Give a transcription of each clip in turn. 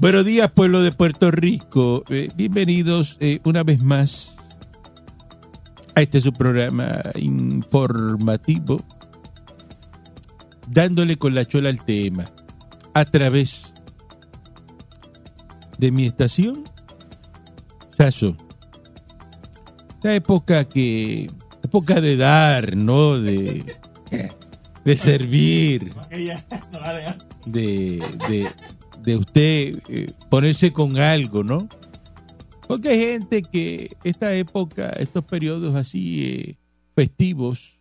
Buenos días, pueblo de Puerto Rico. Eh, bienvenidos eh, una vez más a este su programa informativo, dándole con la chola al tema a través de mi estación, Saso. Esta época que, época de dar, ¿no? De, de servir, de, de, de usted eh, ponerse con algo, ¿no? Porque hay gente que esta época, estos periodos así eh, festivos,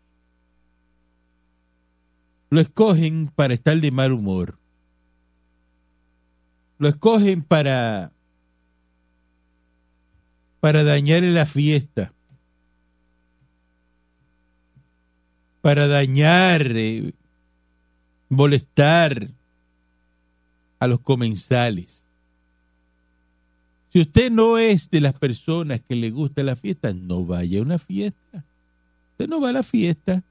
lo escogen para estar de mal humor. Lo escogen para para dañar la fiesta. Para dañar, eh, molestar, a los comensales. Si usted no es de las personas que le gusta la fiesta, no vaya a una fiesta. Usted no va a la fiesta.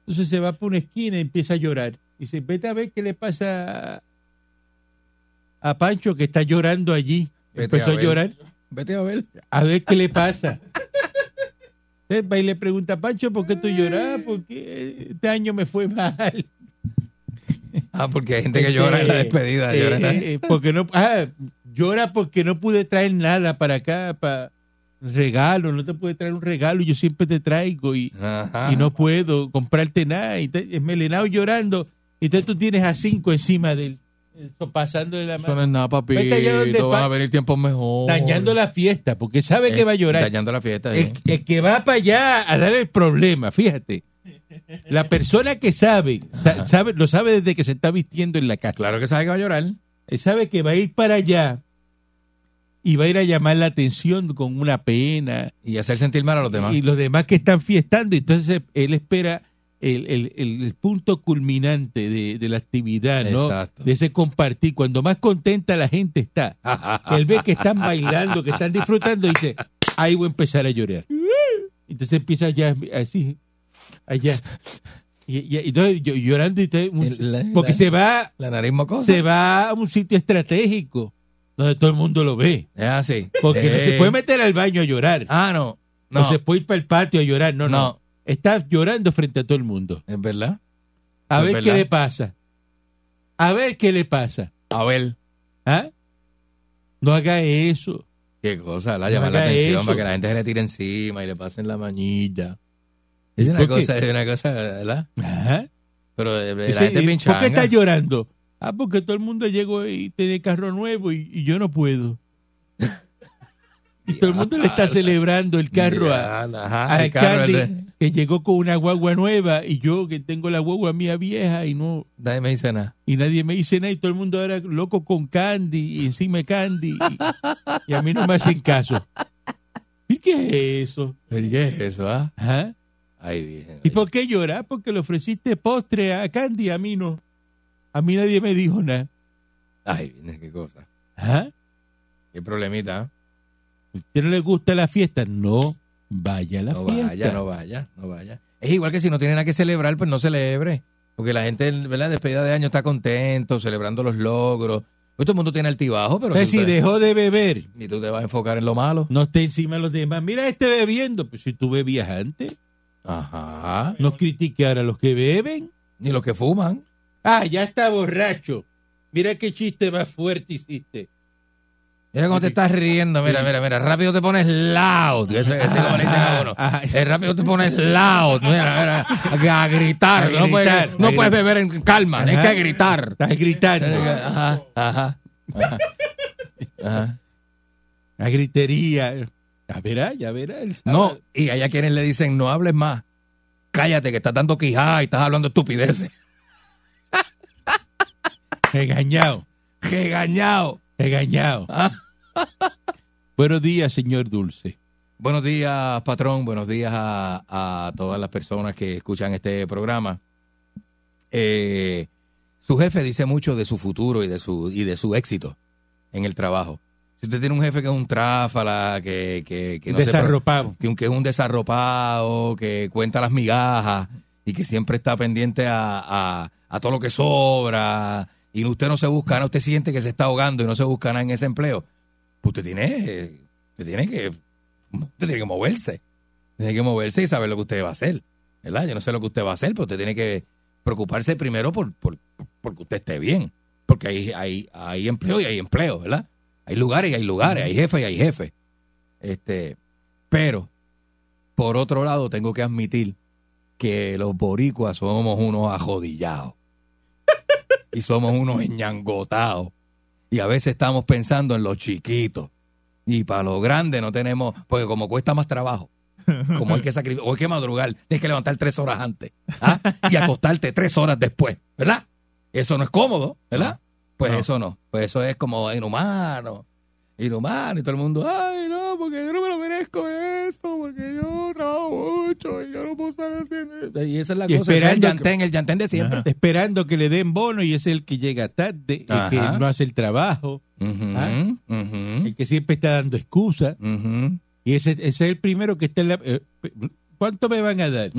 Entonces se va por una esquina y empieza a llorar. Y dice, vete a ver qué le pasa a Pancho que está llorando allí. Vete Empezó a llorar. Vete a ver. A ver qué le pasa. Usted va y le pregunta, Pancho, ¿por qué tú lloras? Porque este año me fue mal. Ah, porque hay gente que llora en la Eh, despedida. eh, llora eh, eh, porque no, ah, llora porque no pude traer nada para acá, para regalo, no te pude traer un regalo, yo siempre te traigo y, y no puedo comprarte nada. Y te, es melenado llorando, y entonces tú tienes a cinco encima de él, eso, pasándole la Eso no mano, es nada, donde Van a venir tiempos mejores. dañando la fiesta, porque sabe que va a llorar. Dañando la fiesta. El, ¿eh? el que va para allá a dar el problema, fíjate. La persona que sabe, sa- sabe, lo sabe desde que se está vistiendo en la casa. Claro que sabe que va a llorar. Él sabe que va a ir para allá y va a ir a llamar la atención con una pena Y hacer sentir mal a los demás. y los demás que están fiestando. Entonces él espera el, el- el- el punto culminante de, de la actividad, ¿no? Exacto. De ese compartir. Cuando más contenta la gente está, él ve que están bailando, que están disfrutando, dice, ahí voy a empezar a llorar. Entonces empieza ya así, allá. Y, y- y entonces yo- llorando y El- la- porque la- se va La nariz mocosa. se va a un sitio estratégico donde todo el mundo lo ve. Es así. Porque no Eh. se puede meter al baño a llorar. Ah, no. No No. se puede ir para el patio a llorar. No, no. No. Está llorando frente a todo el mundo. Es verdad. A Es ver verdad. qué le pasa. A ver qué le pasa. A ver. ¿Ah? No haga eso. Qué cosa, la No llamar la atención eso. para que la gente se le tire encima y le pasen la manilla. Es una cosa, es una cosa, ¿verdad? Ajá. Pero la Dice, gente ¿y ¿Por qué está llorando? Ah, porque todo el mundo llegó y tiene carro nuevo y, y yo no puedo. Y todo el mundo le está celebrando el carro a, carro, el Candy, que llegó con una guagua nueva y yo que tengo la guagua mía vieja y no Nadie me dice nada. y nadie me dice nada y todo el mundo ahora loco con Candy y encima de Candy y, y a mí no me hacen caso. ¿Y qué es eso? ¿Pero qué es eso, ah? Ajá. Ay, bien. ¿Y por qué llorar? Porque le ofreciste postre a Candy, a mí no. A mí nadie me dijo nada. Ay, bien, qué cosa. Ajá. Qué problemita, ¿ah? ¿A usted no le gusta la fiesta? No vaya a la No fiesta. vaya, no vaya, no vaya. Es igual que si no tiene nada que celebrar, pues no celebre. Porque la gente, ¿verdad? Despedida de año está contento, celebrando los logros, Pues todo el mundo tiene altibajo, pero si si usted- dejó de beber, y tú te vas a enfocar en lo malo. no esté encima de los demás. Mira este bebiendo. Pues si tú bebías antes, Ajá. no critique ahora a los que beben. Ni los que fuman. Ah, ya está borracho. Mira qué chiste más fuerte hiciste. Mira cómo te estás riendo, mira, mira, mira, rápido te pones loud. Ese, ese como le dicen a uno. Eh, rápido te pones loud, mira, mira, a gritar. A no puedes, gritar, no puedes beber en calma, tienes que gritar. Estás gritando. Ajá, ajá, ajá. ajá. La gritería. Ya verá, ya verá. No, y hay a quienes le dicen, no hables más. Cállate, que estás dando quijada y estás hablando estupideces. Regañado, Regañado. regañado. Ah. Buenos días, señor Dulce. Buenos días, patrón. Buenos días a, a todas las personas que escuchan este programa. Eh, su jefe dice mucho de su futuro y de su, y de su éxito en el trabajo. Si usted tiene un jefe que es un tráfala, que, que, que no se- Desarropado. que es un desarropado, que cuenta las migajas y que siempre está pendiente a, a- a todo lo que sobra y usted no se busca nada, usted siente que se está ahogando y no se busca nada en ese empleo, pues usted tiene, usted tiene que usted tiene que moverse. Tiene que moverse y saber lo que usted va a hacer. ¿Verdad? Yo no sé lo que usted va a hacer, pero usted tiene que preocuparse primero por, por, porque usted esté bien. Porque hay, hay, hay empleo y hay empleo, ¿verdad? Hay lugares y hay lugares, hay jefes y hay jefes. Este, pero, por otro lado, tengo que admitir que los boricuas somos unos ajodillados. y somos unos enñangotados. Y a veces estamos pensando en los chiquitos. Y para los grandes no tenemos, porque como cuesta más trabajo, como hay que sacrificar, o hay que madrugar, tienes que levantar tres horas antes ¿ah? y acostarte tres horas después, ¿verdad? Eso no es cómodo, ¿verdad? Pues No. eso no, pues eso es como inhumano, inhumano y todo el mundo, ay no, porque yo no me lo merezco esto, porque yo trabajo mucho y yo no puedo estar haciendo... Y esa es la Y cosa, ese es el esperando que- llantén, el llantén de siempre. Esperando que le den bono y es el que llega tarde, el que no hace el trabajo, ¿Ah? el que siempre está dando excusas. ujú, Y ese, ese es el primero que está en la... eh, ¿Cuánto me van a dar?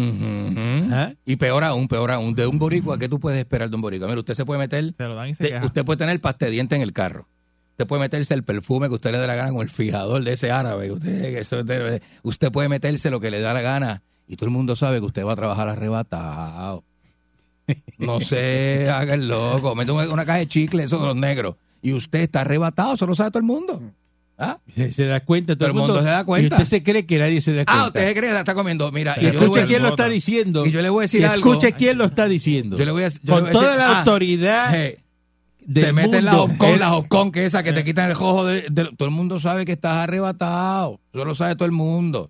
¿Ah? Y peor aún, peor aún, de un boricua, ¿qué tú puedes esperar de un boricua? Mira, usted se puede meter Se lo dan y se Usted, puede tener pasta de diente en el carro. Usted puede meterse el perfume que usted le dé la gana con el fijador de ese árabe. Usted, eso usted puede meterse lo que le da la gana y todo el mundo sabe que usted va a trabajar arrebatado. No se haga el loco. Mete una, una caja de chicle, esos de los negros. Y usted está arrebatado, eso lo sabe todo el mundo. ¿Ah? Se, se da cuenta, todo, Todo el mundo se da cuenta. Y usted se cree que nadie se da cuenta. Ah, usted se cree que está comiendo. Mira, Y escuche quién lo está diciendo. y yo le voy a decir Y algo. escuche quién lo está diciendo. Yo le voy a, yo le Con voy a toda decir- la ah, autoridad eh, del se meten la hopcon, la hopcon que esa que te quitan el jojo de, de- todo el mundo sabe que estás arrebatado eso lo sabe todo el mundo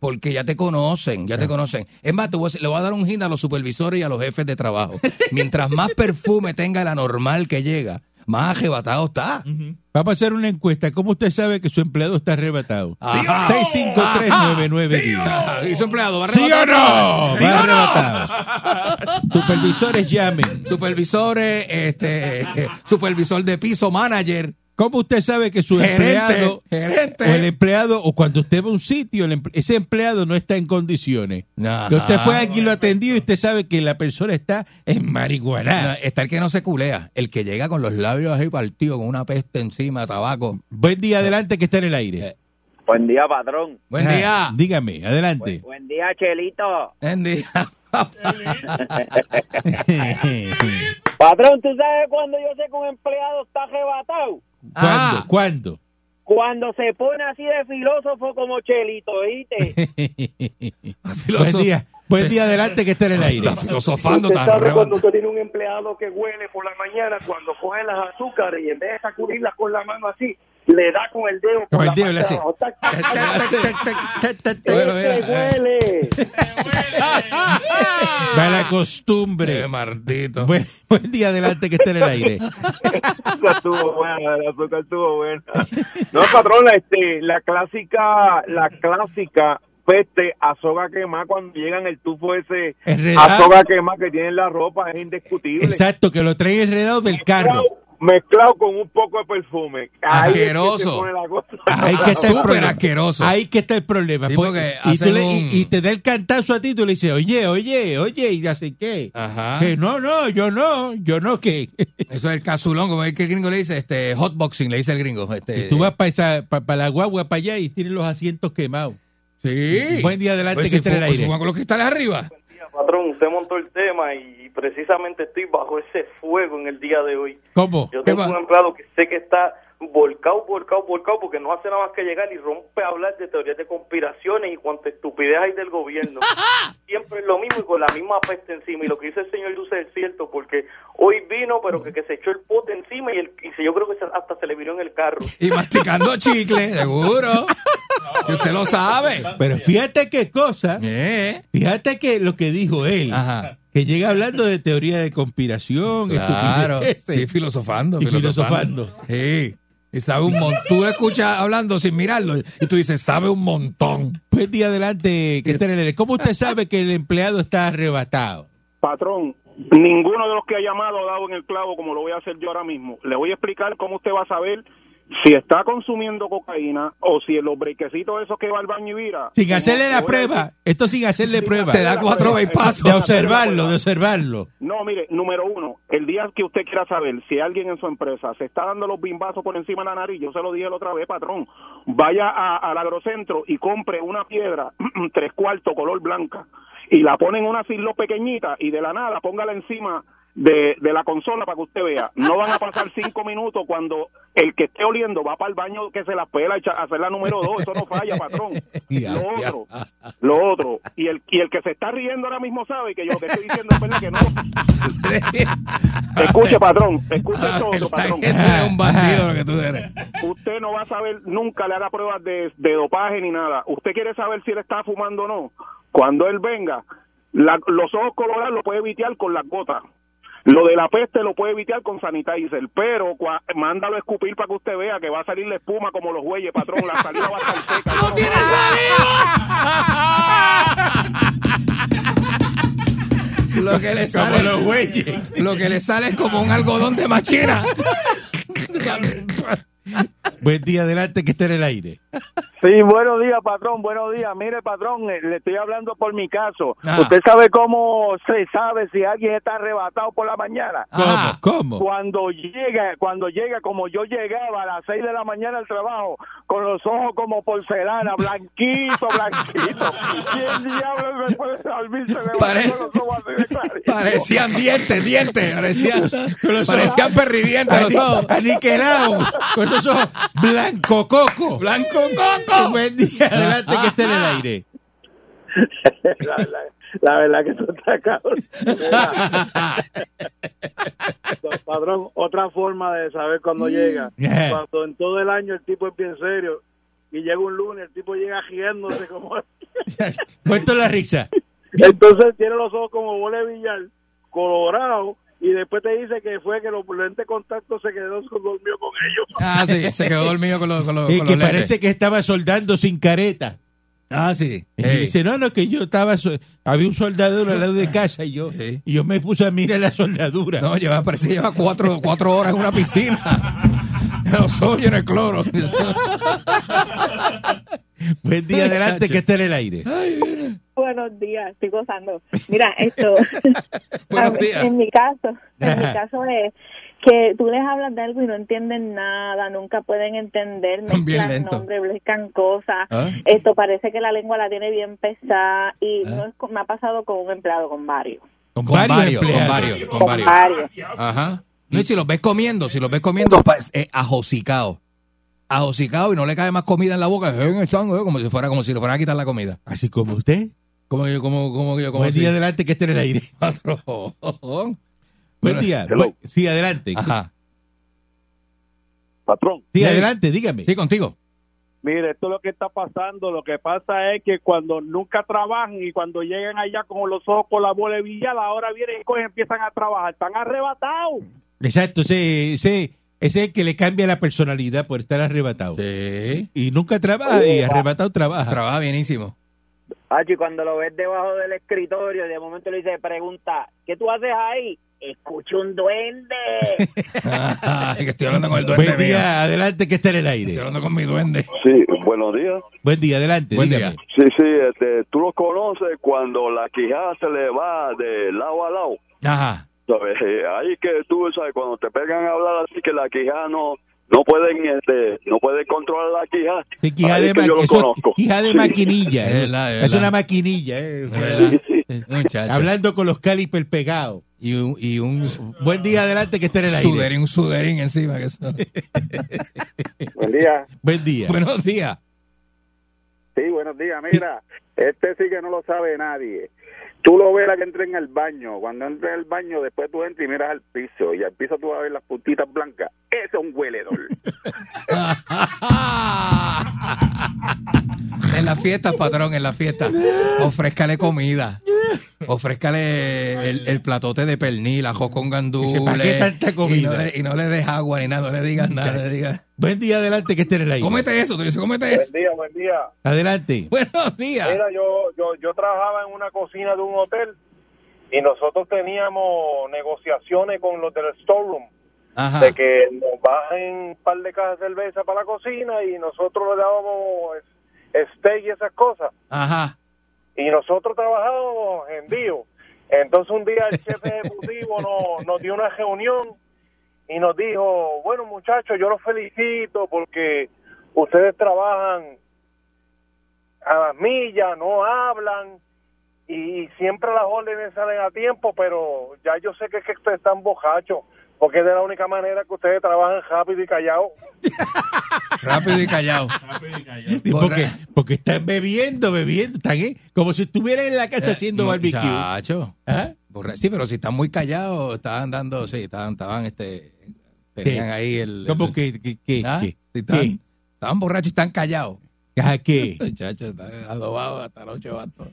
porque ya te conocen, ya te conocen. Es más, te voy a decir- le voy a dar un hint a los supervisores y a los jefes de trabajo. Mientras más perfume tenga la normal que llega, más arrebatado está. Ujú. Vamos a hacer una encuesta. ¿Cómo usted sabe que su empleado está arrebatado? Ajá. 6539910. Ah, ¿Y su empleado va ¿Sí o arrebatado? no? ¿Sí Va o no? arrebatado. Supervisores llamen. Supervisores, este, supervisor de piso, manager, ¿Cómo usted sabe que su gerente, empleado gerente. o el empleado o cuando usted va a un sitio, emple- ese empleado no está en condiciones? Ajá. Que usted fue aquí y lo atendió y usted sabe que la persona está en marihuana. No, está el que no se culea, el que llega con los labios ahí partidos, con una peste encima, tabaco. Buen día adelante que está en el aire. Buen día, patrón. Buen Ah, día. Dígame, adelante. Buen día, Chelito. Buen día. Patrón, ¿tú sabes cuando yo sé que un empleado está arrebatado? ¿Cuándo? Ah. ¿Cuándo? Cuando se pone así de filósofo como Chelito, ¿oíste? Buen día. Buen día adelante que está en el aire. Está filosofando, Usted está sabe cuando usted tiene un empleado que huele por la mañana, cuando coge las azúcares y en vez de sacudirlas con la mano así, le da con el dedo. Con el la dedo le hace. eh. huele. Mala costumbre. Qué maldito. Buen, buen día adelante que está en el aire. azúcar estuvo buena, el azúcar estuvo buena. No, patrón, este, la clásica, la clásica peste a soga quemada cuando llegan el tufo ese a Enredado. soga quemada que tiene en la ropa es indiscutible. Exacto, que lo trae enredado del carro. Mezclado con un poco de perfume. Ahí Asqueroso. Ahí que está el Súper problema. asqueroso. Ahí que está el problema. Sí, Pues, porque y, tú hacen le- y- un- y te da el cantazo a ti, tú le dices, oye, oye, oye, y hace qué. Ajá. Que no, no, yo no, yo no, que Eso es el casulón, como es que el gringo le dice, este, hotboxing, le dice el gringo. Este, tú vas para la guagua, para allá y tienes los asientos quemados. Sí. Buen día adelante Pues que si esté el pues aire. suban con los cristales arriba. Patrón, usted montó el tema y precisamente estoy bajo ese fuego en el día de hoy. ¿Cómo? Yo ¿Qué tengo un empleado que sé que está volcado, volcado, volcado porque no hace nada más que llegar y rompe a hablar de teorías de conspiraciones y cuánta estupidez hay del gobierno. Siempre es lo mismo y con la misma peste encima. Y lo que dice el señor Luce es cierto porque hoy vino, pero que, que se echó el pote encima y, el, y se- yo creo que se- hasta se le viró en el carro. Y masticando chicle, seguro. Y usted lo sabe. Pero fíjate qué cosa, Eh. fíjate que lo que dijo él, Ajá. Que llega hablando de teoría de conspiración, Claro. Sí, filosofando. Y filosofando. Sí. Y sabe un montón. Tú escuchas hablando sin mirarlo y tú dices, sabe un montón. Buen día adelante que esté en el aire. ¿Cómo usted sabe que el empleado está arrebatado? Patrón, ninguno de los que ha llamado ha dado en el clavo como lo voy a hacer yo ahora mismo. Le voy a explicar cómo usted va a saber si está consumiendo cocaína o si en los brequecitos esos que va al baño y vira. Sin hacerle le la prueba. decir- Esto sin hacerle Sin prueba. Te da cuatro bypass. De observarlo, de observarlo. No, mire, número uno, el día que usted quiera saber si alguien en su empresa se está dando los bimbazos por encima de la nariz, yo se lo dije la otra vez, patrón, vaya a- al agrocentro y compre una piedra tres cuartos color blanca y la pone en una silo pequeñita y de la nada póngala encima de, de la consola para que usted vea. No van a pasar cinco minutos cuando el que esté oliendo va para el baño que se la pela y hacer la número dos. Eso no falla, patrón. Lo otro, lo otro. Y el, y el que se está riendo ahora mismo sabe que yo lo que estoy diciendo es verdad que no. Escuche, patrón. Escuche esto otro, patrón. Eres un bandido lo que tú eres. Usted no va a saber, nunca le haga pruebas de, de dopaje ni nada. Usted quiere saber si él está fumando o no. Cuando él venga, la- los ojos colorados lo puede evitear con las gotas. Lo de la peste lo puede evitar con sanitizer, pero cua- mándalo a escupir para que usted vea que va a salir la espuma como los bueyes, patrón. La salida va a estar seca. ¡No tiene Lo que le sale, Como los güeyes. lo que le sale es como un algodón de machina. Buen día adelante que esté en el aire. Sí, buenos días, patrón, buenos días. Mire, patrón, eh, le estoy hablando por mi caso. Ah. ¿Usted sabe cómo se sabe si alguien está arrebatado por la mañana? ¿Cómo? ¿Cómo? Cuando llega, cuando llega, como yo llegaba a las 6 de la mañana al trabajo, con los ojos como porcelana, blanquito, blanquito. ¿Quién diablos me puede dormir? Se levantó Pare- con los ojos así de claritos. Parecían dientes, dientes. Parecían, parecían perridientes los ojos. Aniquilado. Ojos blanco coco. Blanco coco. Buen día adelante que esté en el aire. la, verdad, la verdad que tú estás cabrón. Mira. Padrón, otra forma de saber cuándo llega. Yeah. Cuando en todo el año el tipo es bien serio y llega un lunes, el tipo llega girándose como... Muerto la risa. Entonces tiene los ojos como bola de billar, colorado, y después te dice que fue que los lentes de contacto se quedó dormido con ellos. Ah, sí, se quedó dormido con los, con los, Y con que los lentes. parece que estaba soldando sin careta. Ah, sí. Y dice, no, no, que yo estaba, so- había un soldador al lado de casa y yo, y yo me puse a mirar la soldadura. No, lleva, parece que lleva cuatro, cuatro horas en una piscina. Los ojos llenos de cloro. Buen día adelante que esté en el aire. Buenos días, estoy gozando. Mira, esto. Buenos días. En mi caso, en mi caso es que tú les hablas de algo y no entienden nada, nunca pueden entender, mezclan nombres, mezclan cosas. ¿Ah? Esto parece que la lengua la tiene bien pesada y ¿Ah? no es me ha pasado con un empleado, con varios. Con, Con varios, varios, con varios, con Con varios. varios. Ajá. No, y si los ves comiendo, si los ves comiendo, eh, ajosicado. Ajosicado y no le cae más comida en la boca, eh, eh, como si fuera, como si le fueran a quitar la comida. Así como usted. Como yo, como, como yo, como Buen si- día adelante que esté en el aire. Patrón. Buen día. hello. Sí, adelante. Ajá. Patrón. Sí, Sí. adelante, dígame. Sí, contigo. Mire, esto es lo que está pasando. Lo que pasa es que cuando nunca trabajan y cuando llegan allá con los ojos con la bola de billar, ahora vienen y cogen, empiezan a trabajar. Están arrebatados. Exacto, ese, ese, ese es el que le cambia la personalidad por estar arrebatado. Sí. Y nunca trabaja y arrebatado trabaja. Trabaja bienísimo. Hachi, cuando lo ves debajo del escritorio, de momento le dice, pregunta, ¿qué tú haces ahí? escucho un duende. Que estoy hablando con el duende Buen mío. día, adelante que está en el Estoy aire. hablando con mi duende. Sí, buenos días. Buen día, adelante. Buen dígame. día. Sí, sí, este, tú lo conoces cuando la quijada se le va de lado a lado. Ajá. ¿Sabes? Eh, Ahí que tú sabes, cuando te pegan a hablar así, que la quijada no, no pueden, este, no pueden controlar la quijada. Sí, de, es que ma- yo lo eso es conozco. quija de Sí. maquinilla. Es ¿eh? verdad, es es verdad. una maquinilla. ¿eh? Es verdad. Muchacho. Hablando con los calipers pegados. Y un, y un Buen día, adelante que está en el aire. suderín, un suderín encima. Que. Buen día. Buen día. Buenos días. Sí, buenos días. Mira, este sí que no lo sabe nadie. Tú lo ves la que entra en el baño. Cuando entra en el baño, después tú entras y miras al piso. Y al piso tú vas a ver las puntitas blancas. Ese es un hueledor. en las fiestas, patrón, en las fiestas. Ofrézcale comida. Ofrézcale el, el platote de pernil, ajo con gandules. ¿Para qué tanta Y no, le, y no le des agua ni nada, no le digas nada. le digas, Buen día, adelante que esté en el aire. cómete eso, tú dices, cómete eso. día, buen día. Adelante. Buenos días. Mira, yo, yo, yo trabajaba en una cocina de un hotel y nosotros teníamos negociaciones con los del storeroom Ajá. de que nos bajen un par de cajas de cerveza para la cocina y nosotros le dábamos steak y esas cosas. Ajá. Y nosotros trabajábamos en Dio. Entonces un día el jefe ejecutivo nos, nos dio una reunión y nos dijo, bueno muchachos, yo los felicito porque ustedes trabajan a las millas, no hablan y siempre las órdenes salen a tiempo, pero ya yo sé que que ustedes están bojachos, porque es de la única manera que ustedes trabajan rápido y callado. Rápido y callado. Sí, porque, porque están bebiendo, bebiendo. Están ¿eh? como si estuvieran en la casa haciendo barbecue. Muchacho. ¿Ah? Sí, pero si están muy callados, estaban dando, sí, estaban, estaban, este, tenían ¿Qué? ahí el... ¿Cómo el- que, que, que- ¿Ah? que- Sí, estaban, qué? estaban borrachos y están callados. ¿Ah, qué? Muchachos, están adobados hasta los ocho vatos.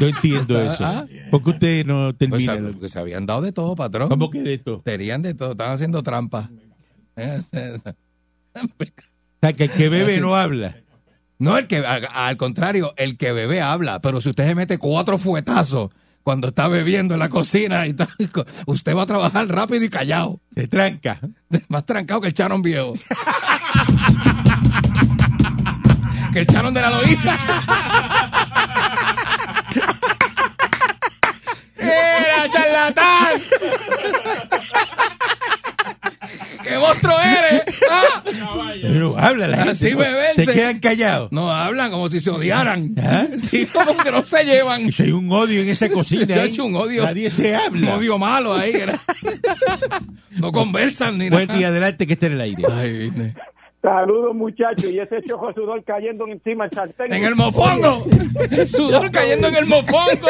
No entiendo Está- eso. ah. ¿Por qué usted no Pues, termina? porque se habían dado de todo, patrón. ¿Cómo que de esto? Tenían de todo, estaban haciendo trampas. O sea, que el que bebe no habla. No, el que, al contrario, el que bebe habla, pero si usted se mete cuatro fuetazos cuando está bebiendo en la cocina y tal, usted va a trabajar rápido y callado. Se tranca. Más trancado que el Charon viejo. que el Charon de la Loíza. ¡Era charlatán! ¡Qué monstruo eres! ¡Ah! Pero habla la gente. Así pues. Se quedan callados. No hablan como si se odiaran. ¿Ah? Sí, como que no se llevan. Si hay un odio en esa cocina. Ahí, hecho un odio. Nadie se Un habla. odio malo ahí. era. No conversan ni Buen nada. día, adelante que esté en el aire. Ay, viste. Saludos muchachos, y ese chojo sudor cayendo encima del sartén. En el mofongo. El sudor cayendo en el mofongo.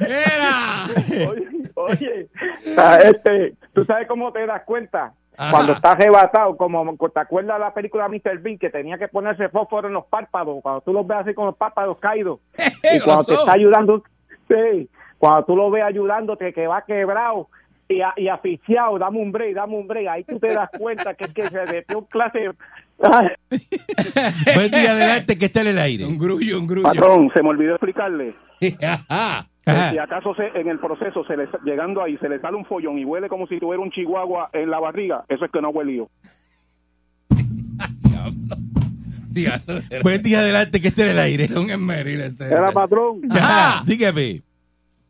Era. Oye, oye, ah, este, ¿tú sabes cómo te das cuenta? Ajá. Cuando estás arrebatado, como te acuerdas de la película Mr. Bean que tenía que ponerse fósforo en los párpados, cuando tú los ves así con los párpados caídos, y cuando te está ayudando, sí, cuando tú lo ves ayudándote que va quebrado y, a- y asfixiado, dame un break, dame un break, ahí tú te das cuenta que es que se metió un clase... Buen día, adelante que está en el aire. Un grullo, un grullo. Patrón, se me olvidó explicarle. Ajá. Ajá. Si acaso se, en el proceso, se le, llegando ahí, se le sale un follón y huele como si tuviera un chihuahua en la barriga, eso es que no ha huelido. Buen día, adelante que esté en el aire. es un esmeril este. era patrón, dígame.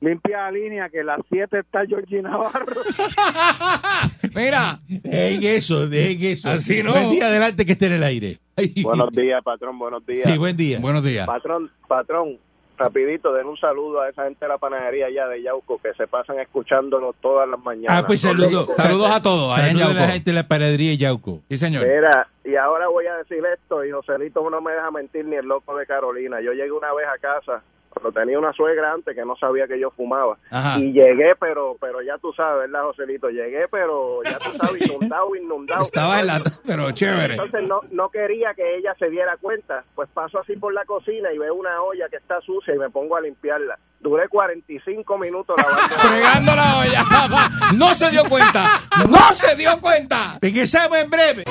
Limpia la línea que las 7 está Georgie Navarro. Mira. En eso, en eso. Así no. Buen día, adelante que esté en el aire. Buenos días, patrón, buenos días. Sí, buen día. Buenos días. Patrón, patrón, rapidito, den un saludo a esa gente de la panadería allá de Yauco que se pasan escuchándolo todas las mañanas. Ah, pues saludos. Saludos a todos. a la gente de la panadería de Yauco. Sí, señor. Mira, y ahora voy a decir esto, y Joselito no me deja mentir ni el loco de Carolina. Yo llegué una vez a casa, cuando tenía una suegra antes que no sabía que yo fumaba. Ajá. Y llegué, pero pero ya tú sabes, ¿verdad, Joselito? Llegué, pero ya tú sabes, inundado, inundado. Estaba en la... Pero chévere. Entonces no, no quería que ella se diera cuenta. Pues paso así por la cocina y veo una olla que está sucia y me pongo a limpiarla. Duré 45 minutos lavando. Fregando la olla. No se dio cuenta. No se dio cuenta. Regresamos en breve.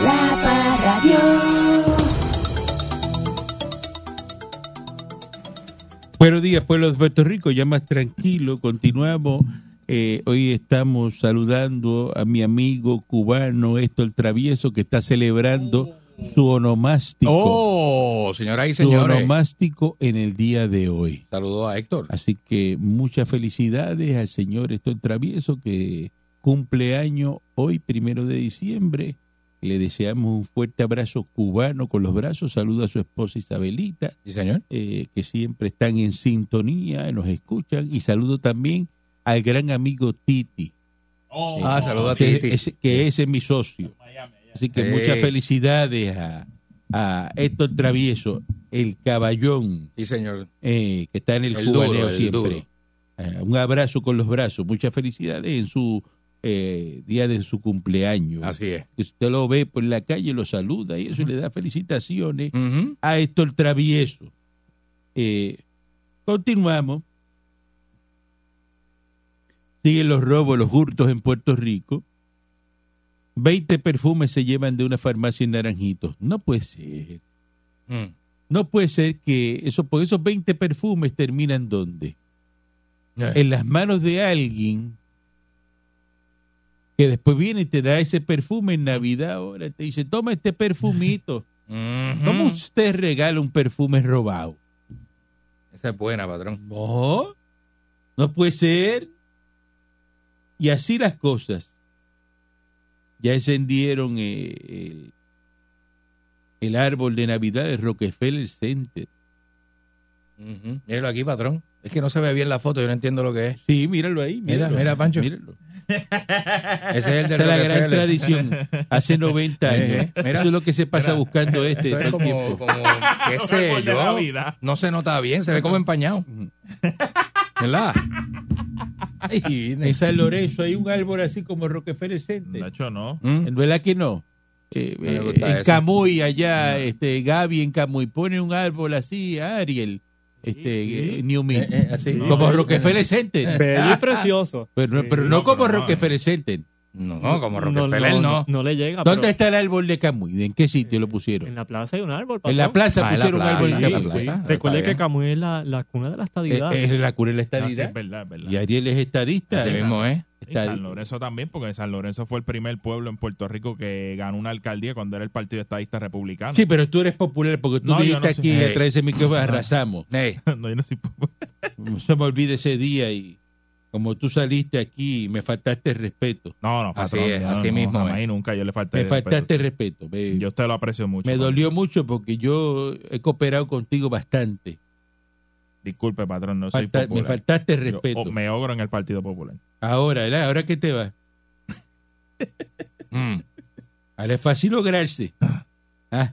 La Parradio. Buenos días, pueblo de Puerto Rico, ya más tranquilo, continuamos. Eh, hoy estamos saludando a mi amigo cubano Héctor Travieso, que está celebrando su onomástico. Oh, señoras y su señores. onomástico en el día de hoy. Saludos a Héctor. Así que muchas felicidades al señor Héctor Travieso, que cumple año hoy, primero de diciembre. Le deseamos un fuerte abrazo cubano con los brazos. Saluda a su esposa Isabelita Sí, señor. eh, que siempre están en sintonía, nos escuchan. Y saludo también al gran amigo Titi, Ah, saludos a que, Titi. es, que ese es mi socio. Así que muchas felicidades a, a Héctor Travieso, el caballón, Sí, señor. eh, que está en el, El cubaneo duro, el siempre. Eh, un abrazo con los brazos. Muchas felicidades en su eh, día de su cumpleaños. Así es. Usted lo ve por la calle, lo saluda y eso y le da felicitaciones Ujú. a Héctor Travieso. Eh, continuamos. Siguen los robos, los hurtos en Puerto Rico. 20 perfumes se llevan de una farmacia en Naranjitos. No puede ser. Mm. No puede ser que eso, porque esos 20 perfumes terminan ¿dónde? Eh. En las manos de alguien que después viene y te da ese perfume en Navidad ahora. Te dice, toma este perfumito. ¿Cómo usted regala un perfume robado? Esa es buena, patrón. No, no puede ser. Y así las cosas. Ya encendieron eh, el, el árbol de Navidad de Rockefeller Center. Míralo aquí, patrón. Es que no se ve bien la foto, yo no entiendo lo que es. Sí, míralo ahí. Mira, míralo, mira, Pancho. míralo. Ese es el de la gran tradición. Hace 90 años. Eh, mira. Eso es lo que se pasa buscando este Eso es todo el como, tiempo. como, qué sé yo, no se nota bien, se ve como empañado. ¿Verdad? Ay, En San Lorenzo hay un árbol así como Rockefeller Center. Nacho, no. ¿Mm? ¿En verdad que no? Eh, eh, en eso. Camuy, allá, este, Gaby en Camuy, pone un árbol así, Ariel, este, sí. eh, New Me, Eh, eh, así. como No, Rockefeller Center. Bello y precioso. Pero, no- pero no, no, como pero no. Rockefeller Center. No, como Rockefeller no. no, le llega. ¿Dónde pero está el árbol de Camuy? ¿En qué sitio lo En pusieron? la plaza hay un árbol. En la plaza Ah, en la pusieron un árbol plaza, de en la Camuy. plaza. Recuerde que. Camuy es la, la cuna de la Eh, estadidad. Es la cura de la Ah, sí, estadidad. es verdad, es verdad. Y Ariel es estadista. Así mismo, ¿eh? Y San Lorenzo también, porque San Lorenzo fue el primer pueblo en Puerto Rico que ganó una alcaldía cuando era el Partido Estadista Republicano. Sí, pero tú eres popular porque tú No, dijiste no aquí soy- a través de ese micrófono arrasamos. No, yo no soy popular. No se me olvide ese día y como tú saliste aquí me faltaste el respeto. No, no, Así es, no, así no, mismo jamás y nunca yo le falté Me el respeto. faltaste el respeto. Me, Yo te lo aprecio mucho. me dolió mucho porque yo he cooperado contigo bastante. Disculpe, patrón, no soy Falta- me popular. faltaste Yo, respeto. me ogro en el Partido Popular. Ahora, ¿verdad? ¿ahora qué te va? mm, Ahora es fácil lograrse. Ah,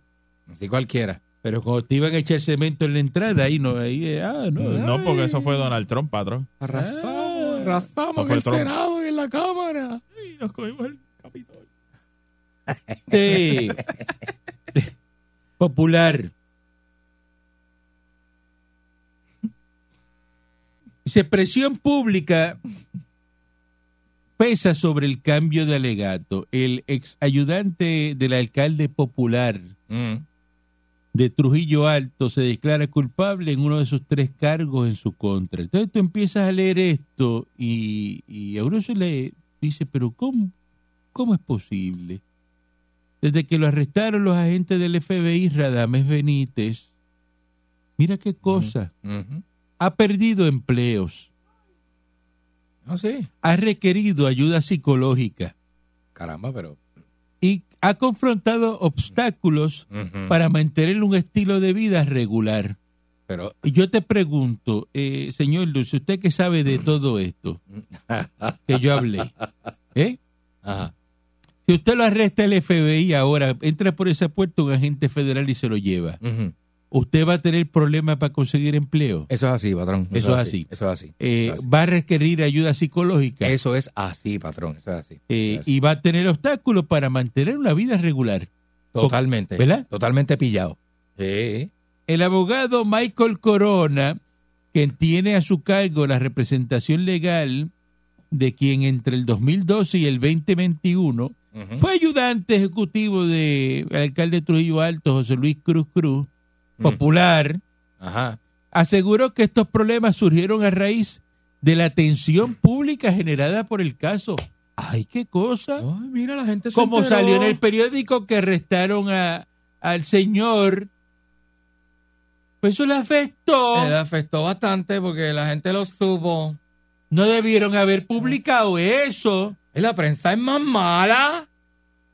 así cualquiera. pero cuando te iban a echar cemento en la entrada, ahí no, ahí, ah, no. No, porque eso fue Donald Trump, patrón. Arrastramos, arrastramos No en el Trump. Senado y en la Cámara. Y nos comimos el Capitolio. Este, popular. Dice, presión pública pesa sobre el cambio de alegato. El ex ayudante del alcalde popular Mm, de Trujillo Alto se declara culpable en uno de sus tres cargos en su contra. Entonces tú empiezas a leer esto y, y a uno se le dice, pero ¿cómo, ¿cómo es posible? Desde que lo arrestaron los agentes del FBI, Radames Benítez, mira qué cosa. Ha perdido empleos, No, sí. ha requerido ayuda psicológica Caramba, pero. y ha confrontado obstáculos para mantener un estilo de vida regular. Pero. Y yo te pregunto, eh, señor Dulce, usted que sabe de todo esto que yo hablé, ¿eh? Ajá. Si usted lo arresta el FBI ahora, entra por esa puerta un agente federal y se lo lleva. ¿Usted va a tener problemas para conseguir empleo? Eso es así, patrón. Eso es así. Eso es así. Eh, Eso es así. ¿Va a requerir ayuda psicológica? Eso es así, patrón. Eso es así. Eh, Eso es así. y va a tener obstáculos para mantener una vida regular. Totalmente. ¿Verdad? Totalmente pillado. Sí. El abogado Michael Corona, quien tiene a su cargo la representación legal de quien entre el 2012 y el 2021 Ujú. fue ayudante ejecutivo del alcalde de Trujillo Alto, José Luis Cruz Cruz, Mm. popular, Ajá. aseguró que estos problemas surgieron a raíz de la atención pública generada por el caso. ¡Ay, qué cosa! mira, la gente se Como enteró. salió en el periódico que arrestaron a, al señor. Pues eso le afectó. Le afectó bastante porque la gente lo supo. No debieron haber publicado eso. Y la prensa es más mala.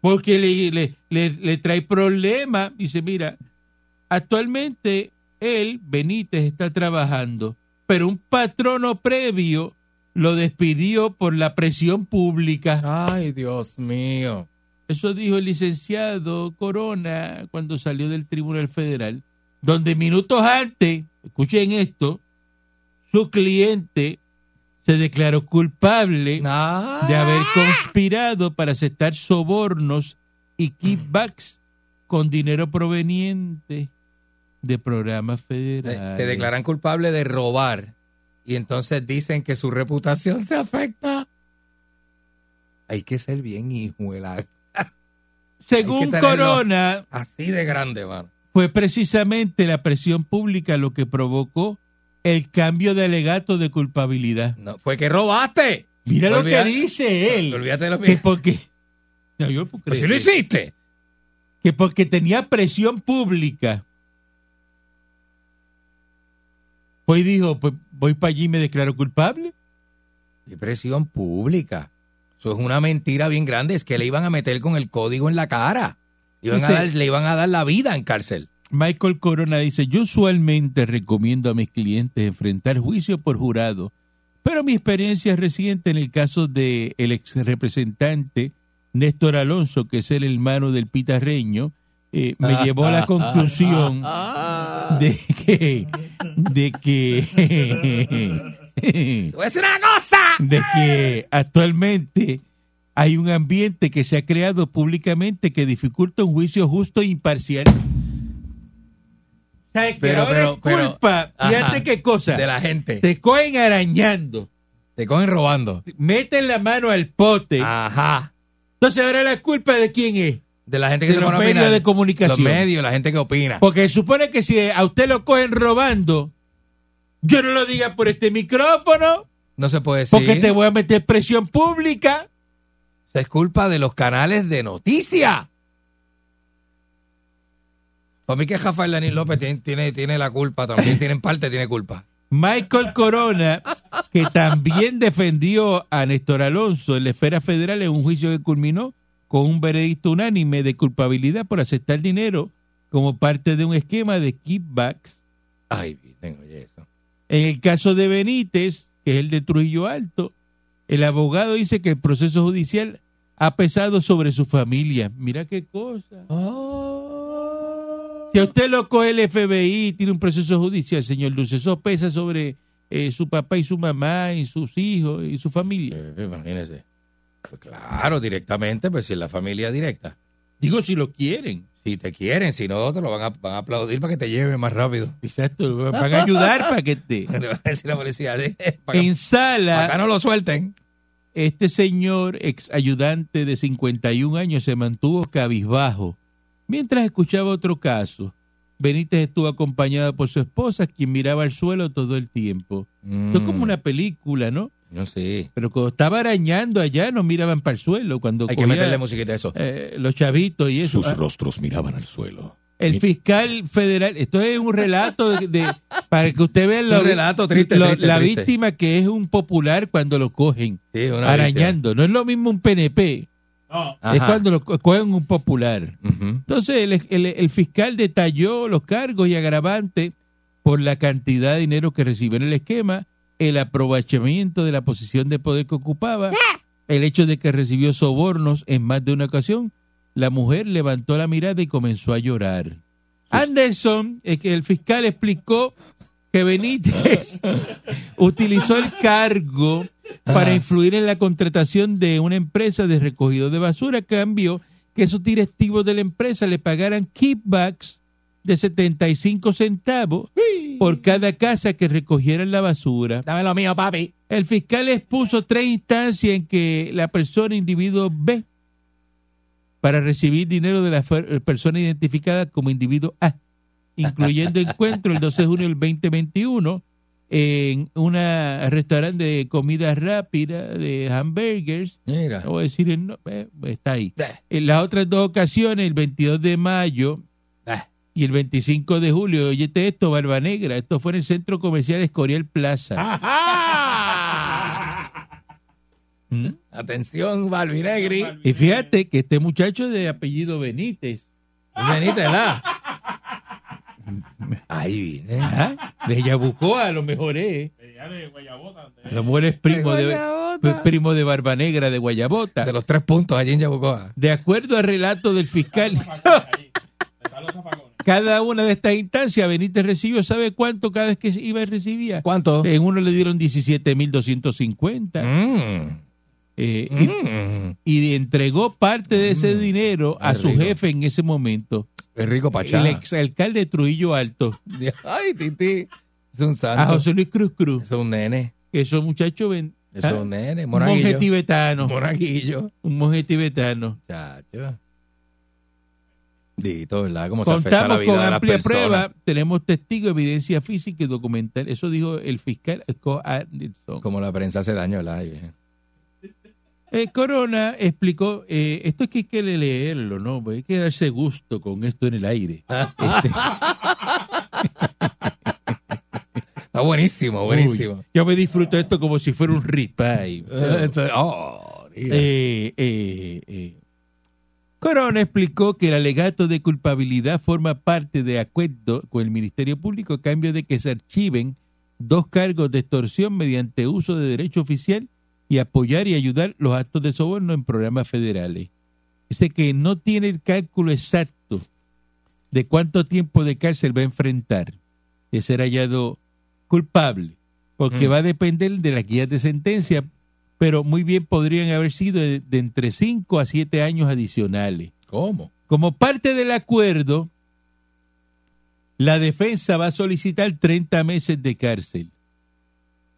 Porque le, le, le, le trae problemas. Dice, mira, actualmente él, Benítez, está trabajando, pero un patrono previo lo despidió por la presión pública. Ay, Dios mío. Eso dijo el licenciado Corona cuando salió del Tribunal Federal, donde minutos antes, escuchen esto, su cliente se declaró culpable de haber conspirado para aceptar sobornos y kickbacks con dinero proveniente de programas federales. Se declaran culpables de robar y entonces dicen que su reputación se afecta. Hay que ser bien hijo de la- Según Corona, Así de grande, mano. fue precisamente la presión pública lo que provocó el cambio de alegato de culpabilidad. No, fue que robaste. Mira lo que dice él. Olvídate de lo Que porque, No, yo Pero creer si lo hiciste. Que porque tenía presión pública. Pues dijo, pues voy para allí y me declaro culpable. Y presión pública. Eso es una mentira bien grande. Es que le iban a meter con el código en la cara. Iban a Dice- dar- le iban a dar la vida en cárcel. Michael Corona dice, yo usualmente recomiendo a mis clientes enfrentar juicio por jurado, pero mi experiencia reciente en el caso del el ex representante Néstor Alonso, que es el hermano del pitarreño, eh, me llevó a la conclusión de que, de que, decir una cosa. de que actualmente hay un ambiente que se ha creado públicamente que dificulta un juicio justo e imparcial. Pero, Ahora pero, es pero- culpa, fíjate Ajá. qué cosa. De la gente. Te cogen arañando, Te cogen robando. meten la mano al pote. Ajá. Entonces ahora la culpa de quién es. De la gente que De se los pone a medios opinar. de comunicación. Los medios, la gente que opina. Porque supone que si a usted lo cogen robando, yo no lo diga por este micrófono, No se puede decir. porque te voy a meter presión pública. Es culpa de los canales de noticias. Para mí que Rafael Daniel López tiene, tiene, tiene la culpa, también tiene en parte, tiene culpa. Michael Corona, que también defendió a Néstor Alonso en la esfera federal en un juicio que culminó con un veredicto unánime de culpabilidad por aceptar dinero como parte de un esquema de kickbacks. Ay, tengo eso. En el caso de Benítez, que es el de Trujillo Alto, el abogado dice que el proceso judicial ha pesado sobre su familia. Mira qué cosa. Si a usted lo coge el FBI y tiene un proceso judicial, señor Luz, eso pesa sobre eh, su papá y su mamá y sus hijos y su familia. Eh, imagínese. Pues claro, directamente, pues si es la familia directa. Digo, si lo quieren. Si te quieren, si no, te lo van a, van a aplaudir para que te lleve más rápido. Exacto, van a ayudar para que te... Le van a decir la policía, "Eh, para, En sala... para acá no lo suelten. Este señor, ex ayudante de 51 años, se mantuvo cabizbajo mientras escuchaba otro caso. Benítez estuvo acompañado por su esposa, quien miraba al suelo todo el tiempo. Esto es como una película, ¿no? No sé. Pero cuando estaba arañando allá, no miraban para el suelo. Cuando Hay que meterle musiquita a eso. eh, los chavitos y eso. Sus Ah, rostros miraban al suelo. el fiscal federal, esto es un relato de, de- para que usted vea lo- un relato triste, lo- triste, la triste. víctima que es un popular cuando lo cogen Sí, una arañando. No es lo mismo un PNP. Es Ajá. cuando lo co- cogen un popular. Entonces el, el- el fiscal detalló los cargos y agravantes por la cantidad de dinero que recibió en el esquema, el aprovechamiento de la posición de poder que ocupaba, el hecho de que recibió sobornos en más de una ocasión. La mujer levantó la mirada y comenzó a llorar. Anderson, es que el fiscal explicó que Benítez utilizó el cargo para influir en la contratación de una empresa de recogido de basura a cambio que esos directivos de la empresa le pagaran kickbacks de 75 centavos por cada casa que recogieran la basura. Dame lo mío, papi. El fiscal expuso tres instancias en que la persona individuo B para recibir dinero de la persona identificada como individuo A incluyendo encuentro el 12 de junio del 2021 en un restaurante de comida rápida, de hamburgers. Mira. No voy a decir no- eh, está ahí. En las otras dos ocasiones, el 22 de mayo y el 25 de julio, oyete esto, Barba Negra, esto fue en el centro comercial Escorial Plaza. ¿Mm? Atención, Balvinegri. Y fíjate que este muchacho de apellido Benítez. Benítez, ¿verdad? Ahí vine. Ajá, De Yabucoa, a lo mejor es. A lo mejor es primo De de, Guayabota. primo de Barba Negra de Guayabota. De los tres puntos allí en Yabucoa. De acuerdo al relato del fiscal, cada una de estas instancias Benítez recibió, ¿sabe cuánto cada vez que iba y recibía? ¿Cuánto? En uno le dieron 17.250. Mm. Eh, y, y entregó parte de ese dinero a su rico. jefe en ese momento. Es rico Pachá. El exalcalde de Trujillo Alto, Ay, Titi. Es un santo. a José Luis Cruz Cruz. Es un nene. Esos muchachos ven. Es ¿ah? un nene. Un monje Monaguillo. tibetano. Monaguillo. Un monje tibetano. Chacho. Dito, ¿verdad? Cómo se afecta la Contamos vida con de las amplia personas. prueba, tenemos testigos, evidencia física y documental. Eso dijo el fiscal Scott Anderson. Como la prensa hace daño, ¿verdad? Ay, Eh, Corona explicó, eh, esto es que hay que leerlo, ¿no? Porque hay que darse gusto con esto en el aire. Este, Está buenísimo, buenísimo. uy, yo me disfruto esto como si fuera un ripay. Oh. Eh, eh, eh. Corona explicó que el alegato de culpabilidad forma parte de acuerdo con el Ministerio Público a cambio de que se archiven dos cargos de extorsión mediante uso de derecho oficial y apoyar y ayudar los actos de soborno en programas federales. Dice que no tiene el cálculo exacto de cuánto tiempo de cárcel va a enfrentar de ser hallado culpable, porque Mm. va a depender de las guías de sentencia, pero muy bien podrían haber sido de, de entre 5 a 7 años adicionales. ¿Cómo? Como parte del acuerdo, la defensa va a solicitar 30 meses de cárcel,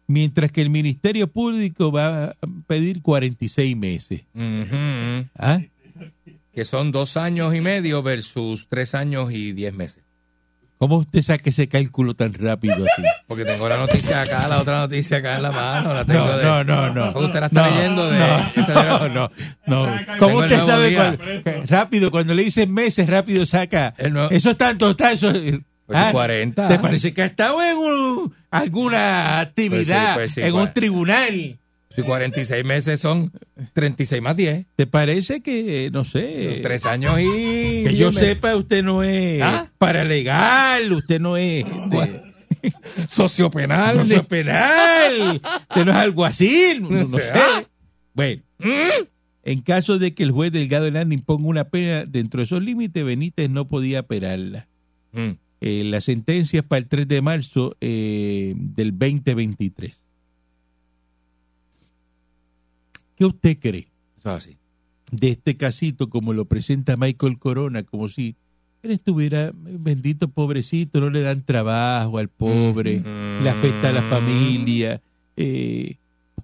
mientras que el Ministerio Público va a pedir 46 meses. Ujú. ¿Ah? Que son dos años y medio versus tres años y diez meses. ¿Cómo usted saca ese cálculo tan rápido así? Porque tengo la noticia acá, la otra noticia acá en la mano. La tengo No, de- no, no, no. Usted la está No, leyendo de. no, no, no, ¿Cómo usted sabe cuál- que rápido cuando le dicen meses rápido saca? Nuevo- Eso es tanto, está eso. Pues Ah, 40. ¿Te parece que ha estado en un- alguna actividad, Pues sí, pues sí, en un tribunal? Si 46 meses son 36 más 10. ¿Te parece que, no sé, Tres años y. que 10 yo meses. sepa, usted no es ¿Ah? paralegal, usted no es este, Sociopenal. no es penal, usted no es algo así, no, No no sé. Bueno, en caso de que el juez Delgado Hernández imponga una pena dentro de esos límites, Benítez no podía apelarla. Mm. Eh, la sentencia es para el 3 de marzo eh, del 2023. ¿Qué usted cree de este casito como lo presenta Michael Corona? Como si él estuviera, bendito pobrecito, no le dan trabajo al pobre, Mm. le afecta a la familia, eh,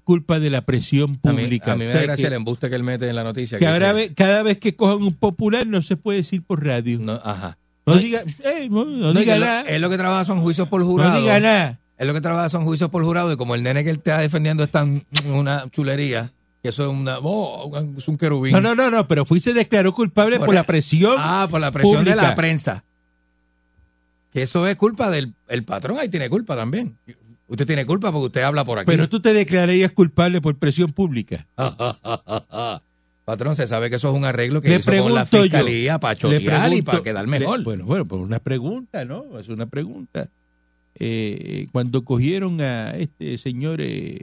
culpa de la presión A mí, pública. a mí me O da sea, gracia que- el embuste que él mete en la noticia. que que ahora dice- ve- cada vez que cojan un popular no se puede decir por radio. No, ajá. No diga, eh, no, diga nada. Es lo que trabaja son juicios por jurado. No diga nada. Es lo que trabaja son juicios por jurado y como el nene que él está defendiendo es tan una chulería, eso es una oh, es un querubín. No, no, no, no, pero fui se declaró culpable por, Por- la presión. Ah, por la presión de la prensa. Eso es culpa del el patrón, ahí tiene culpa también. Usted tiene culpa porque usted habla por aquí. Pero tú te declararías culpable por presión pública. Patrón, se sabe que eso es un arreglo que Le hizo con la yo, fiscalía para chotear y para quedar mejor. le- bueno, bueno, pues una pregunta, ¿no? Es una pregunta. Eh, cuando cogieron a este señor eh,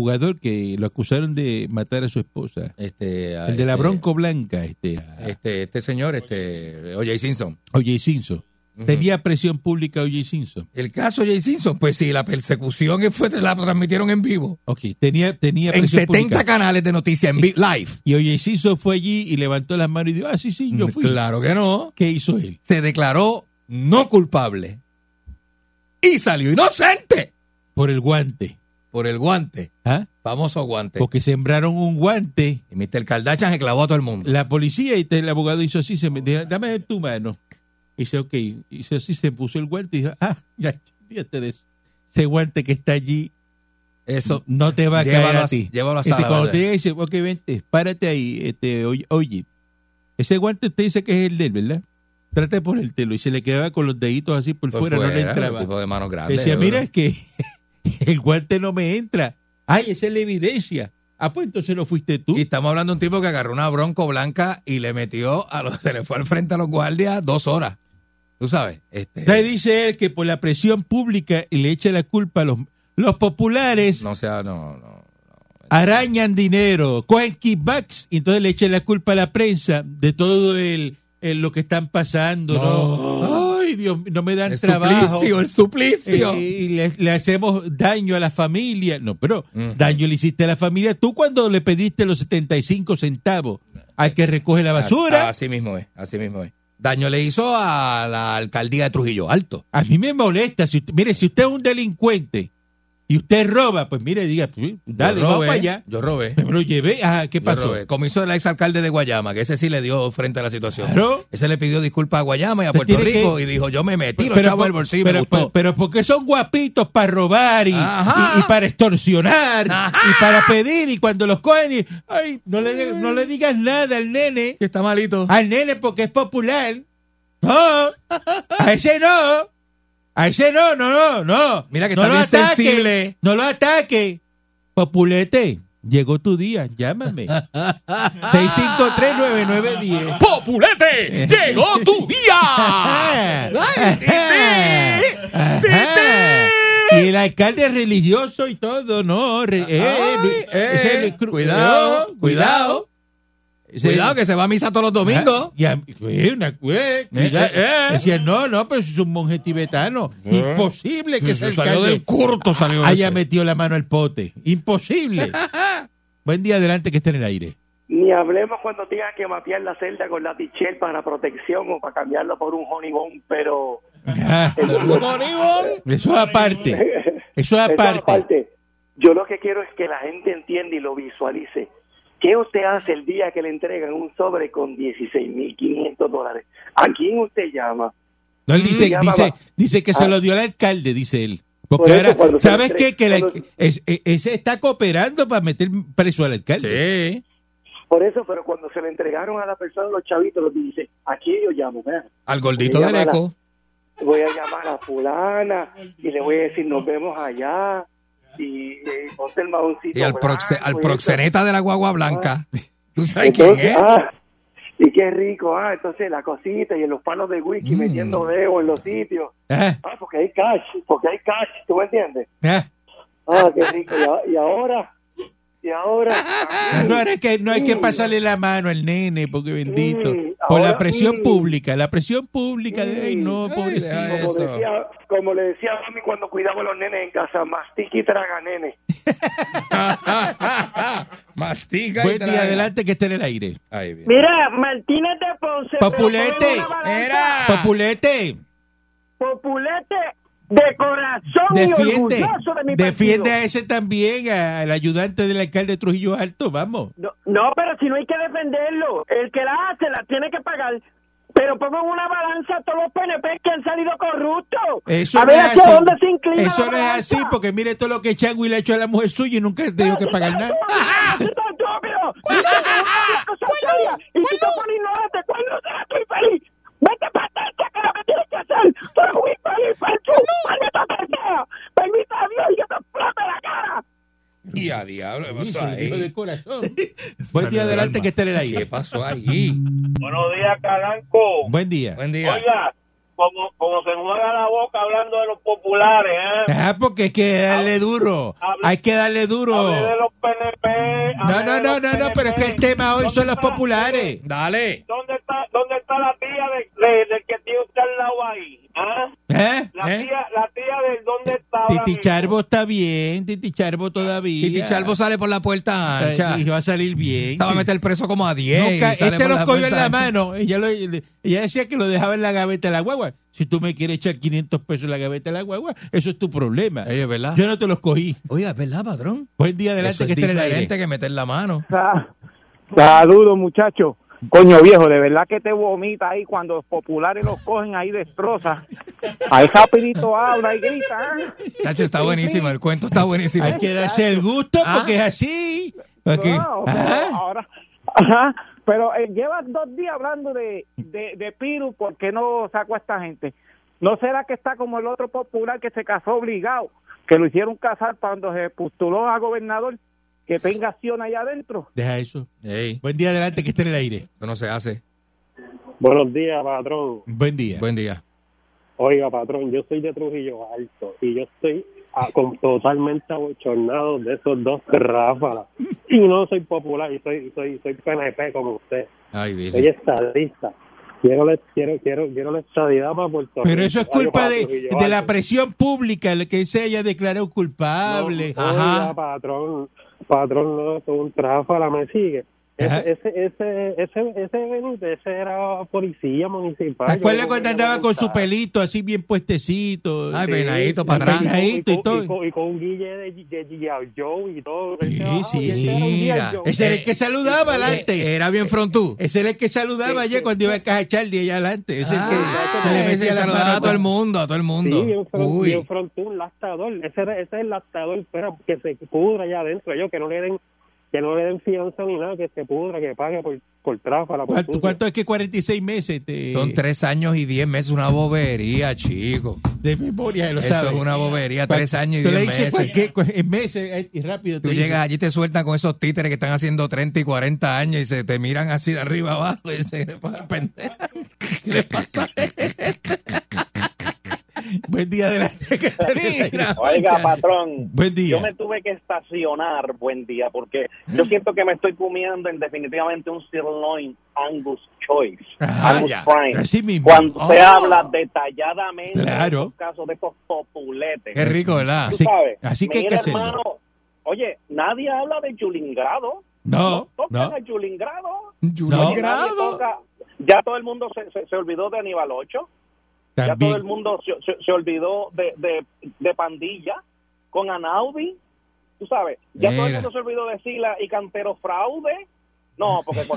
jugador que lo acusaron de matar a su esposa, este, el de la este- Bronco Blanca, este, Este, este señor, este, O.J. Simpson. O.J. Simpson. Tenía presión pública O.J. Simpson. El caso O.J. Simpson, pues sí, la persecución que fue, la transmitieron en vivo. Ok, tenía, tenía En presión 70 pública. canales de noticias en live. Y O.J. Simpson fue allí y levantó las manos y dijo, ah, sí, sí, yo fui. Claro que no. ¿Qué hizo él? Se declaró no culpable. Y salió inocente Por el guante. Por el guante. ¿Ah? Famoso guante. Porque sembraron un guante. Y Mr. Kardashian se clavó a todo el mundo. La policía y el abogado hizo así, se me dijo, dame tu mano. Y dice, ok. Y dice, así se puso el guante y dijo, ah, ya, fíjate de eso. Ese guante que está allí Eso. no te va a caer a a- ti. llévalo a Dice, sala, cuando ¿verdad? te llegue, dice, ok, vente, párate ahí. Este, oye, oye, ese guante usted dice que es el de él, ¿verdad? Trata de ponértelo. Y se le quedaba con los deditos así por, Por fuera, no le entraba. tipo de manos grandes, Decía, mira, es que el guante no me entra. Ay, esa es la evidencia. Ah, pues entonces no fuiste tú. Y estamos hablando de un tipo que agarró una bronco blanca y le metió a los, se le fue al frente a los guardias dos horas. Tú sabes, este, dice él que por la presión pública y le echa la culpa a los, los populares no sea, no, no. arañan dinero, cogen kickbacks y entonces le echan la culpa a la prensa de todo el, el- lo que están pasando. No. Ay, Dios, no me dan Es trabajo. suplicio, es suplicio. Eh, y le, le hacemos daño a la familia. No, pero daño le hiciste a la familia tú cuando le pediste los 75 centavos al que recoge la basura. Así, así mismo es, así mismo es. Daño le hizo a la alcaldía de Trujillo Alto. A mí me molesta. Si usted- mire, si usted es un delincuente y usted roba, pues mire, diga, pues, dale, vamos robé, para allá. Yo robé. Me lo llevé. Ajá, ¿qué pasó? Como hizo el exalcalde de Guayama, que ese sí le dio frente a la situación. Claro. Ese le pidió disculpas a Guayama y a Puerto Rico que- y dijo, yo me metí los Pero chavos por- del bolsillo pero, me gustó. pero, pero porque son guapitos para robar y, Ajá. y- y para extorsionar y para pedir y cuando los cogen y ay no le, no le digas nada al nene que está malito al nene porque es popular no a ese no a ese no no no no Mira que no está lo bien ataque, sensible. no lo ataque populete llegó tu día llámame 6539910 ¡Populete! ¡Llegó tu día! Y el alcalde es religioso y todo, no. re- eh, Ay, eh, cru- cuidado, cuidado. Cuidado que se va a misa todos los domingos. Y a- eh, una- eh, eh, eh. Decían, no, no, pero es un monje tibetano. Imposible que Eso salió del curto, salió haya ese. metido la mano al pote. Imposible. Buen día, adelante, que esté en el aire. Ni hablemos cuando tengas que mapear la celda con la tichel para protección o para cambiarlo por un honeycomb, pero... Ajá. Eso es aparte. Eso es aparte. Yo lo que quiero es que la gente entienda y lo visualice. ¿Qué usted hace el día que le entregan un sobre con 16.500 dólares? ¿A quién usted llama? No, él dice, llama- dice, dice que se Ah. lo dio al alcalde, dice él. Por Porque eso, ahora, ¿sabes qué? Que la- cuando- es- ese está cooperando para meter preso al alcalde. Sí. Por eso, pero cuando se le entregaron a la persona los chavitos, los dice, ¿a quién yo llamo? Vean, Al gordito del eco. voy a llamar a fulana y le voy a decir, nos vemos allá y, ponte el mahoncito Y al, proxe- blanco al y proxeneta de la guagua blanca. ¿Tú eso. sabes quién Entonces, es? ah, y qué rico, ah, entonces la cosita y en los palos de whisky Mm. metiendo dedos en los sitios. Ah, Ah, porque hay cash, porque hay cash, ¿tú me entiendes? ah. Ah, qué rico. Y ahora, y ahora, No, es que no hay que pasarle la mano al nene, porque bendito. Por la presión pública, la presión pública de, ay, no, pobrecito. como decía, como le decía a mami cuando cuidaba a los nenes en casa, mastica y traga nene. Mastica y Buen día, traga. adelante, que esté en el aire. Mira, Martínez de Ponce. una balanza. populete, Populete de corazón y defiende, orgulloso de mi defiende a ese también, a- al ayudante del alcalde de Trujillo Alto, vamos. No, no, pero si no hay que defenderlo. El que la hace la tiene que pagar. Pero pongo en una balanza a todos los PNP que han salido corruptos. Eso a no ver es hacia así. dónde se inclina Eso no es así, porque mire todo lo que Changui le ha hecho a la mujer suya y nunca ha tenido que pagar nada. ¡Tú estás estúpido! ¡Dice que una cosa seria! ¡Y tú te pones ignorante! ¿Cuándo será tu infeliz? ¡Vete para atrás, que es lo que tienes que hacer! ¡Tú eres un infeliz, Pancho! ¡Maldito que sea! ¡Permita a Dios y que te explote la cara! Y a diablo, ¿qué pasó Hijo de ahí? corazón. Buen día, adelante, que esté en el ¿Qué aire. pasó ahí? Buenos días, Calanco. Buen día. Buen día. Oiga, como, como se mueva la boca hablando de los populares, ¿eh? Ah, porque hay que darle duro. Hay que darle duro. De los PNP. No, no, no, no, no, pero es que el tema hoy son los ¿Dónde está- populares. Dale. ¿Dónde está, dónde está la tía de, de- del que tiene usted al lado ahí? ¿Ah? ¿Eh? La, ¿Eh? tía, la dónde está ahora Titi mismo? Charbo está bien, Titi Charbo todavía. Titi Charbo sale por la puerta ancha. Y va a salir bien. Estaba a meter preso como a 10. Nunca- y sale este los cogió en la ancha. mano. Ella, lo- ella decía que lo dejaba en la gaveta de la guagua. Si tú me quieres echar 500 pesos en la gaveta de la guagua, eso es tu problema. Oye, ¿verdad? Yo no te los cogí. Oye, ¿es verdad, patrón? Buen día, Eso adelante, es que esté en el aire. diferente que meter la mano. Saludos, muchachos. Coño viejo, de verdad que te vomita ahí cuando los populares los cogen ahí destroza. Ahí rapidito habla y grita. ¿ah? Chacho, está buenísimo, el cuento está buenísimo. Hay que darse el gusto Ah. porque es así. Porque- No, pero Ajá. ahora, ajá, pero eh, llevas dos días hablando de, de, de Piru, ¿por qué no sacó a esta gente? ¿No será que está como el otro popular que se casó obligado, que lo hicieron casar cuando se postuló a gobernador, que tenga acción allá adentro? Deja eso. Ey, Buen día adelante que esté en el aire. eso no se hace. Buenos días, patrón. Buen día. Buen día. Oiga, patrón, yo soy de Trujillo Alto y yo estoy ah, con- totalmente abochornado de esos dos ráfagas. Y no soy popular y soy soy soy PNP como usted. Ay, Soy Billy. estadista. Quiero la, quiero, quiero, quiero la estadidad para Puerto Rico. Pero eso es culpa de, Trujillo de la presión pública, el que se haya declarado culpable. Oiga, patrón, patrón, no, es un tráfala, me sigue. Ese, ese, ese, ese, ese Benítez, ese era policía municipal. ¿Te acuerdas cuando andaba con su pelito así bien puestecito? Ay, Sí. peinadito para atrás. Peinadito y todo. y con un guille de, G.I. Joe y todo. Sí, Ese- sí, ese era un G.I. Mira. Joe. Ese era el que saludaba adelante. Era bien frontú. Ese era el que saludaba ayer cuando iba a Caja Charlie allá adelante. Ese es el que Ah, saludaba a todo el mundo, a todo el mundo. Sí, bien, front, Uy. bien frontú, un lastador. Ese, era- ese es el lastador, pero que se pudra allá adentro. Yo, que no le den que no le den fianza ni nada, que se pudra, que pague por, por tráfala. Por ¿Cuánto, cuánto es que 46 meses te- Son tres años y diez meses, una bobería, chico. de memoria? Lo Eso sabes. es una bobería, tres años y tú le diez dices meses. cualquier- cu- en meses eh, y rápido. Tú te llegas dice. allí, te sueltan con esos títeres que están haciendo 30 y 40 años y se te miran así de arriba abajo y se le pasa pendejo. ¿Qué le pasa? Buen día aire. Mira, Oiga, patrón, Buen día. yo me tuve que estacionar, buen día, porque yo siento que me estoy comiendo en definitivamente un sirloin Angus Choice, Ajá, Angus ya. Prime. Así mismo. Cuando se Oh. habla detalladamente Claro. de estos casos de estos populetes. Qué rico, ¿verdad? Tú sabes, así que hay que hermano, oye, nadie habla de Chulingrado. No, tocan no. a Chulingrado. Yulín Oye, nadie Grado. toca- ya todo el mundo se, se, se olvidó de Aníbal Ocho. Ya todo el mundo se, se- se olvidó de, de, de Pandilla con Anaudi. Tú sabes, ya todo el mundo se olvidó de Sila y Cantero Fraude. No, porque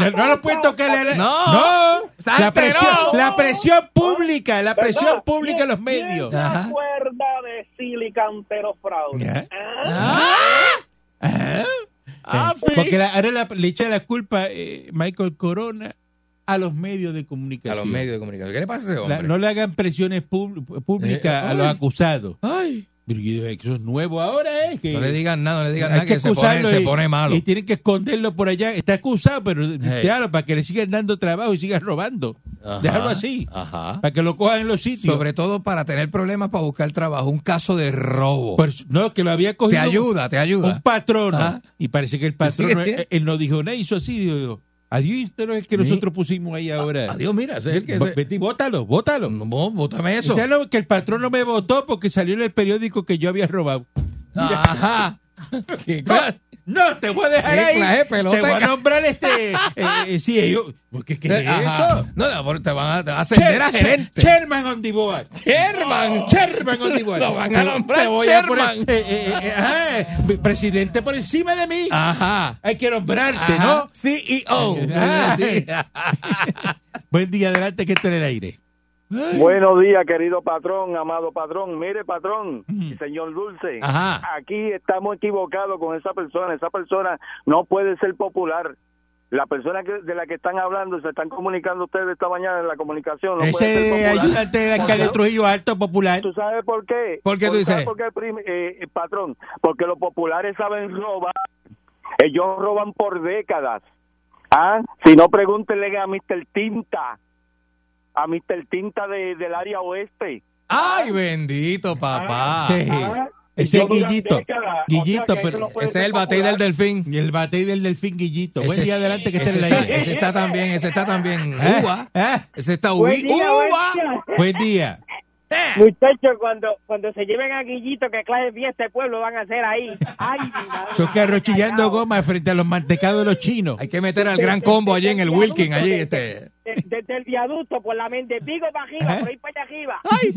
No, no lo pueden tocar. la- No. no. Salte, La presión, no. la presión pública, la presión ¿Verdad? pública en los ¿Quién- medios. ¿Quién se Ajá. acuerda de Sila y Cantero Fraude? ¿Ah? Ajá. Ah, Eh, sí. Porque la- ahora la- le echa la culpa eh, Michael Corona a los medios de A comunicación. los medios de comunicación. ¿Qué le pasa a ese La- hombre? no le hagan presiones públicas Eh, a los acusados. Ay. Eso es nuevo ahora, ¿eh? Que No le digan nada, no le digan nada, que, se, pone, se malo. Y tienen que esconderlo por allá. Está acusado, pero Hey. déjalo para que le sigan dando trabajo y sigan robando. Ajá, Déjalo así. Ajá. Para que lo cojan en los sitios. Sobre todo para tener problemas para buscar trabajo. Un caso de robo. Su- no, que lo había cogido. te ayuda, te ayuda. Un patrono. Ajá. Y parece que el patrono, él no dijo nada, hizo así. Digo, adiós, no es el que nosotros pusimos ahí ahora. Adiós, mira, es el que... Ese- Vete bótalo, bótalo. No, bótame eso. O sea, no, que el patrón no me votó porque salió en el periódico que yo había robado. Ajá. ¿Qué No, te voy a dejar ¿Qué ahí. clase te voy a nombrar este. eh, eh, sí, ellos. ¿Qué, qué es Ajá. eso? No, no, te van a, te van a ascender a gerente. Sherman on the board. Sherman. Sherman on the board. Lo van a nombrar te voy a poner, Sherman. eh, eh, eh, ajá, presidente por encima de mí. Ajá. Hay que nombrarte, Ajá. ¿no? CEO. Sí. Buen día, adelante, que esté en el aire. Buenos días, querido patrón, amado patrón. Mire, patrón, señor Dulce, Ajá. aquí estamos equivocados con esa persona. Esa persona no puede ser popular. La persona que, de la que están hablando, se están comunicando ustedes esta mañana en la comunicación, no puede ser Ese popular. ayudante del alcalde Trujillo Alto Popular. ¿Tú sabes por qué? ¿Por qué tú ¿Sabes dices? por qué, eh, eh, patrón? Porque los populares saben robar. Ellos roban por décadas. ¿Ah? Si no, pregúntenle a Mr. Tinta. A Mr. Tinta de, del área oeste. Ay, bendito papá. Sí. Ah, Ese es Guillito. o Guillito, sea pero no Ese es el batey popular. del delfín. y el batey del delfín Guillito. Buen día, adelante, que esté en está, aire. ese está también, ese está también. ¿Eh? Uva. ¿Eh? Ese está Buen día, buen Uva. día. Buen día. Muchachos, cuando, cuando se lleven a Guillito, que clase de fiesta de pueblo van a hacer ahí. Ay. Son carros chillando goma frente a los mantecados de los chinos. Hay que meter al gran combo allí en el Wilkin, allí, este. De- Desde el viaducto, por la mente pico para arriba, Ajá. por ahí para allá arriba. ¡Ay!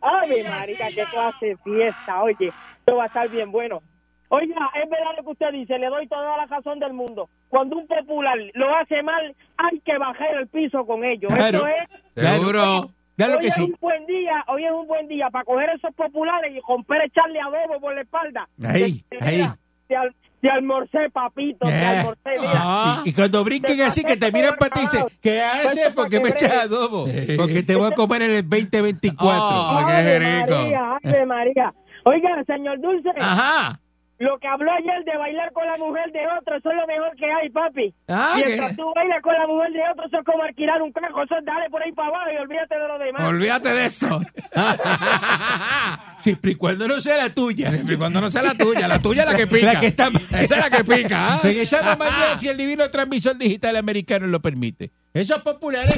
Ay, marica, qué clase de fiesta. Oye, esto va a estar bien bueno. Oiga, es verdad lo que usted dice, le doy toda la razón del mundo. Cuando un popular lo hace mal, hay que bajar el piso con ellos. Claro. Eso es. Seguro. Claro hoy que es sí. un buen día, hoy es un buen día para coger esos populares y romper, echarle adobo por la espalda. Ahí, ahí. mira, Te, al- te almorcé, papito, te Yeah. almorcé, mira. Y, y cuando brinquen así, que te miran para ti y dicen, ¿qué haces? ¿Por qué me echas adobo? Porque te voy a comer en el 2024. Ave María, Ave María. Oiga, señor Dulce. Ajá. Lo que habló ayer de bailar con la mujer de otro, eso es lo mejor que hay, papi. Ah, Mientras ¿qué? tú bailas con la mujer de otro, eso es como alquilar un carro. Eso es dale por ahí para abajo y olvídate de lo demás. Olvídate de eso. Siempre y cuando no sea la tuya. Siempre y cuando no sea la tuya. La tuya es la que pica. La que está... Esa es la que pica. ¿ah? Regresamos mañana si el divino transmisor digital americano lo permite. Esos populares...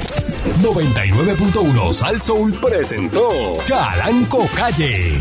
99.1 Sal Soul presentó Calanco Calle.